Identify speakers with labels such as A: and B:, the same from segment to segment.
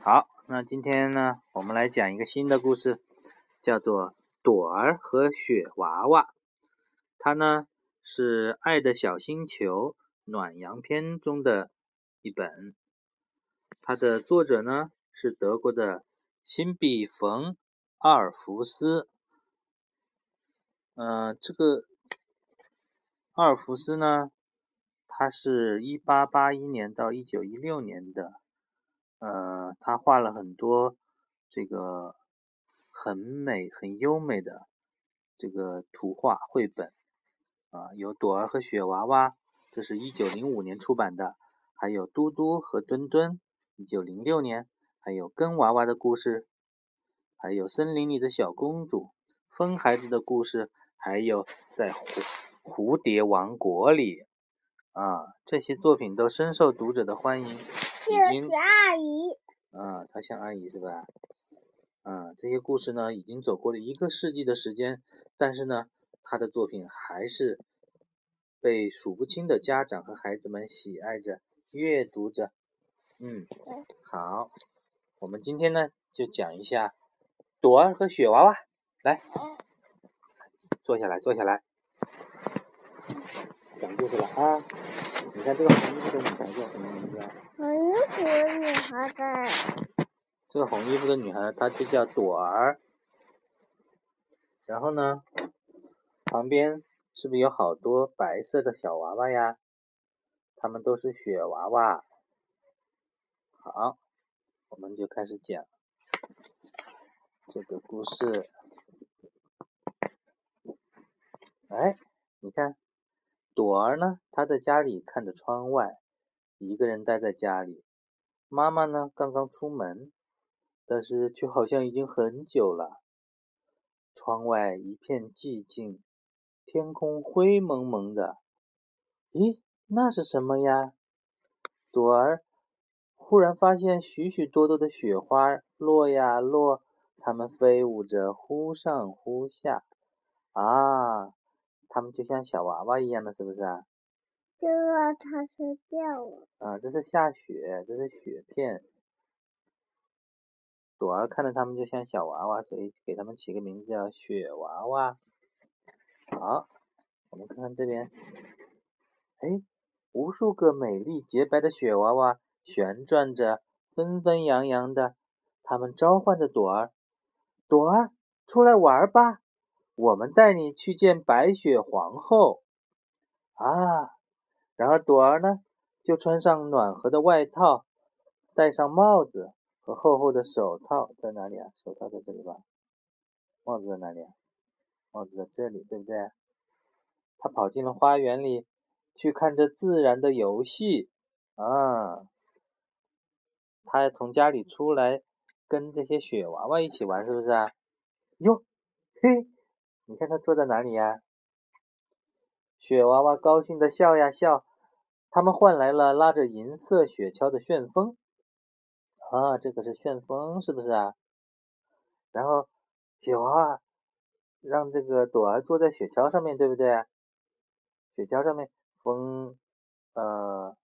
A: 好，那今天呢，我们来讲一个新的故事，叫做《朵儿和雪娃娃》。它呢是《爱的小星球》暖阳篇中的一本。它的作者呢是德国的辛比冯·阿尔弗斯。嗯，这个阿尔弗斯呢，他是一八八一年到一九一六年的。呃，他画了很多这个很美、很优美的这个图画绘本啊，有朵儿和雪娃娃，这是一九零五年出版的；还有嘟嘟和墩墩，一九零六年；还有跟娃娃的故事，还有森林里的小公主，风孩子的故事，还有在蝴蝴蝶王国里啊，这些作品都深受读者的欢迎。
B: 这是阿姨。
A: 啊，她像阿姨是吧？啊，这些故事呢，已经走过了一个世纪的时间，但是呢，她的作品还是被数不清的家长和孩子们喜爱着、阅读着。嗯，好，我们今天呢，就讲一下朵儿和雪娃娃。来，坐下来，坐下来，讲故事了啊！你看这个红衣服的女孩叫什么名字啊？
B: 红衣服的女孩的。
A: 这个红衣服的女孩，她就叫朵儿。然后呢，旁边是不是有好多白色的小娃娃呀？他们都是雪娃娃。好，我们就开始讲这个故事。哎，你看。朵儿呢？她在家里看着窗外，一个人待在家里。妈妈呢？刚刚出门，但是却好像已经很久了。窗外一片寂静，天空灰蒙蒙的。咦，那是什么呀？朵儿忽然发现许许多多的雪花落呀落，它们飞舞着，忽上忽下。啊！它们就像小娃娃一样的，是不是啊？
B: 这个它是掉了。
A: 啊，这是下雪，这是雪片。朵儿看着他们就像小娃娃，所以给他们起个名字叫雪娃娃。好，我们看看这边，哎，无数个美丽洁白的雪娃娃旋转着，纷纷扬扬的，它们召唤着朵儿，朵儿出来玩吧。我们带你去见白雪皇后啊！然后朵儿呢，就穿上暖和的外套，戴上帽子和厚厚的手套，在哪里啊？手套在这里吧？帽子在哪里啊？帽子在这里，对不对？他跑进了花园里，去看这自然的游戏啊！他从家里出来，跟这些雪娃娃一起玩，是不是啊？哟，嘿！你看他坐在哪里呀？雪娃娃高兴的笑呀笑，他们换来了拉着银色雪橇的旋风。啊，这个是旋风，是不是啊？然后雪娃娃让这个朵儿坐在雪橇上面，对不对？雪橇上面风，呃，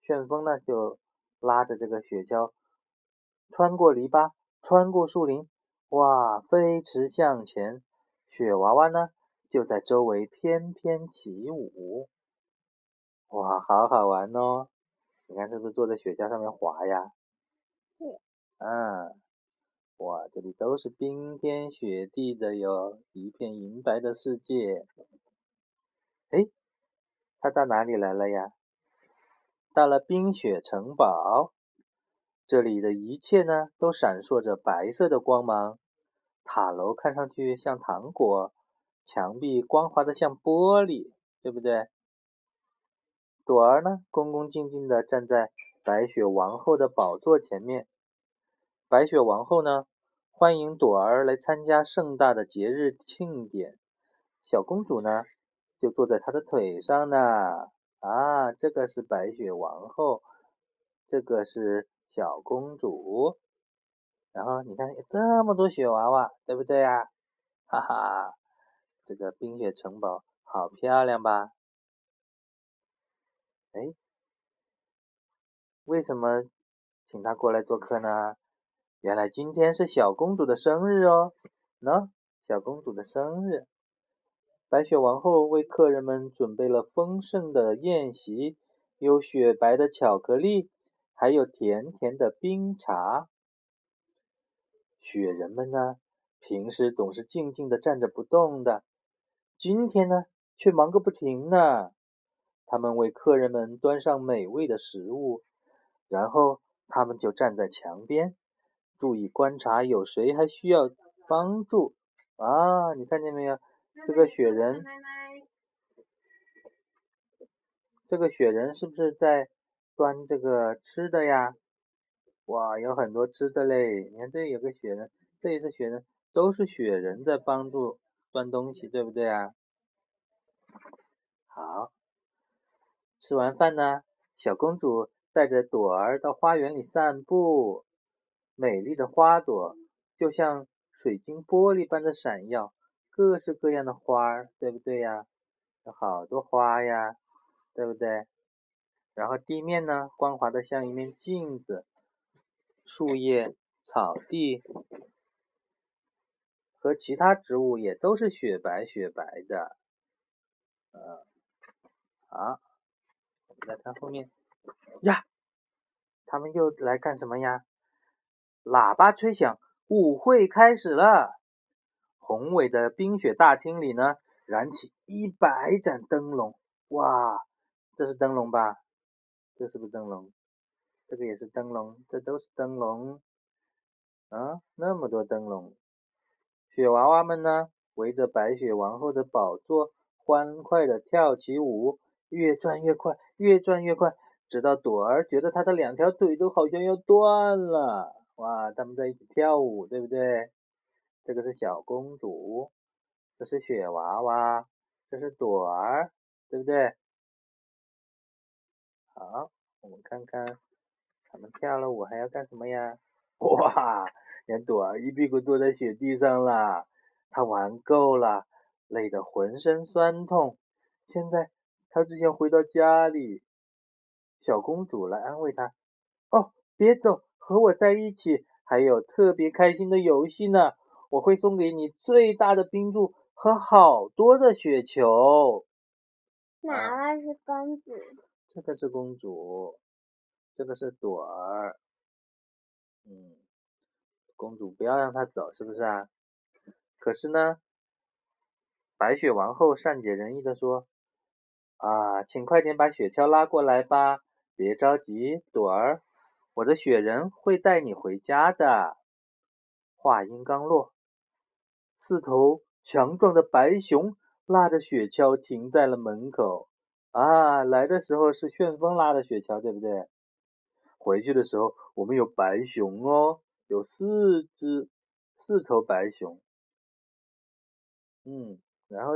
A: 旋风呢就拉着这个雪橇穿过篱笆，穿过树林，哇，飞驰向前。雪娃娃呢，就在周围翩翩起舞，哇，好好玩哦！你看，是不是坐在雪橇上面滑呀？
B: 是。
A: 嗯，哇，这里都是冰天雪地的哟，一片银白的世界。哎，他到哪里来了呀？到了冰雪城堡，这里的一切呢，都闪烁着白色的光芒。塔楼看上去像糖果，墙壁光滑的像玻璃，对不对？朵儿呢，恭恭敬敬地站在白雪王后的宝座前面。白雪王后呢，欢迎朵儿来参加盛大的节日庆典。小公主呢，就坐在她的腿上呢。啊，这个是白雪王后，这个是小公主。然后你看，有这么多雪娃娃，对不对啊？哈哈，这个冰雪城堡好漂亮吧？哎，为什么请她过来做客呢？原来今天是小公主的生日哦。喏，小公主的生日，白雪王后为客人们准备了丰盛的宴席，有雪白的巧克力，还有甜甜的冰茶。雪人们呢，平时总是静静的站着不动的，今天呢，却忙个不停呢。他们为客人们端上美味的食物，然后他们就站在墙边，注意观察有谁还需要帮助。啊，你看见没有？这个雪人，这个雪人是不是在端这个吃的呀？哇，有很多吃的嘞！你看这有个雪人，这也是雪人，都是雪人在帮助端东西，对不对啊？好，吃完饭呢，小公主带着朵儿到花园里散步。美丽的花朵就像水晶玻璃般的闪耀，各式各样的花儿，对不对呀？有好多花呀，对不对？然后地面呢，光滑的像一面镜子。树叶、草地和其他植物也都是雪白雪白的。呃，好，我们再看后面呀，他们又来干什么呀？喇叭吹响，舞会开始了。宏伟的冰雪大厅里呢，燃起一百盏灯笼。哇，这是灯笼吧？这是不是灯笼？这个也是灯笼，这都是灯笼，啊，那么多灯笼。雪娃娃们呢，围着白雪王后的宝座，欢快的跳起舞，越转越快，越转越快，直到朵儿觉得她的两条腿都好像要断了。哇，他们在一起跳舞，对不对？这个是小公主，这是雪娃娃，这是朵儿，对不对？好，我们看看。他们跳了舞还要干什么呀？哇，连朵儿一屁股坐在雪地上了，他玩够了，累得浑身酸痛。现在他只想回到家里。小公主来安慰他：“哦，别走，和我在一起，还有特别开心的游戏呢。我会送给你最大的冰柱和好多的雪球。”
B: 哪个是公主？
A: 这个是公主。这个是朵儿，嗯，公主不要让她走，是不是啊？可是呢，白雪王后善解人意的说：“啊，请快点把雪橇拉过来吧，别着急，朵儿，我的雪人会带你回家的。”话音刚落，四头强壮的白熊拉着雪橇停在了门口。啊，来的时候是旋风拉的雪橇，对不对？回去的时候，我们有白熊哦，有四只，四头白熊。嗯，然后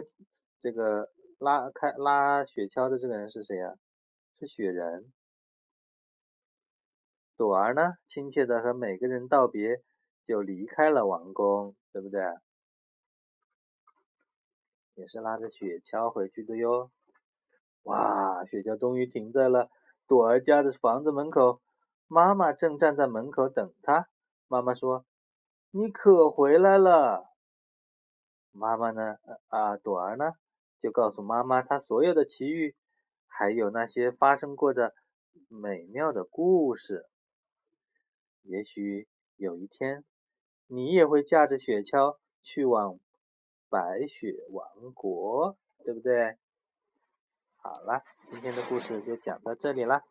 A: 这个拉开拉雪橇的这个人是谁呀？是雪人。朵儿呢，亲切的和每个人道别，就离开了王宫，对不对？也是拉着雪橇回去的哟。哇，雪橇终于停在了朵儿家的房子门口。妈妈正站在门口等他。妈妈说：“你可回来了。”妈妈呢？啊，朵儿呢？就告诉妈妈她所有的奇遇，还有那些发生过的美妙的故事。也许有一天，你也会驾着雪橇去往白雪王国，对不对？好了，今天的故事就讲到这里了。